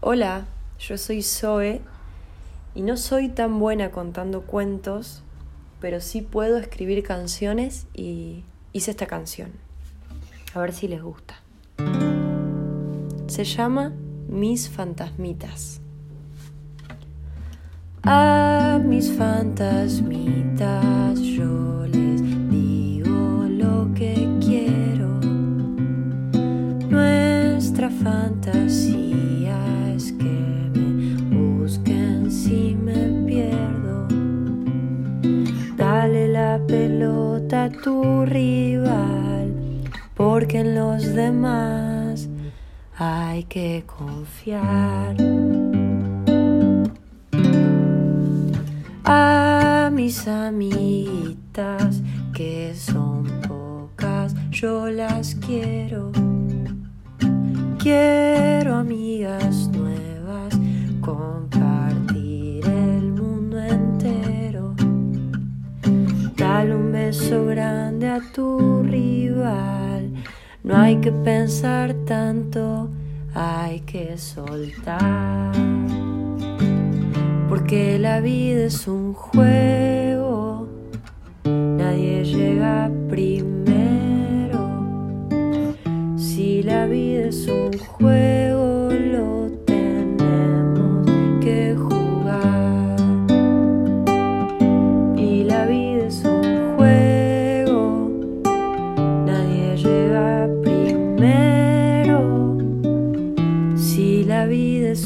Hola, yo soy Zoe y no soy tan buena contando cuentos, pero sí puedo escribir canciones y hice esta canción. A ver si les gusta. Se llama Mis fantasmitas. A mis fantasmitas yo les digo lo que quiero. Nuestra fantasía es que me busquen si me pierdo. Dale la pelota a tu rival, porque en los demás hay que confiar. A mis amiguitas, que son pocas, yo las quiero. Quiero amigas Dale un beso grande a tu rival, no hay que pensar tanto, hay que soltar porque la vida es un juego, nadie llega primero. Si la vida es un juego,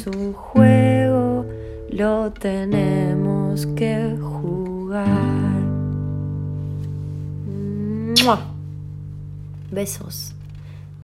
un juego, lo tenemos que jugar. Besos.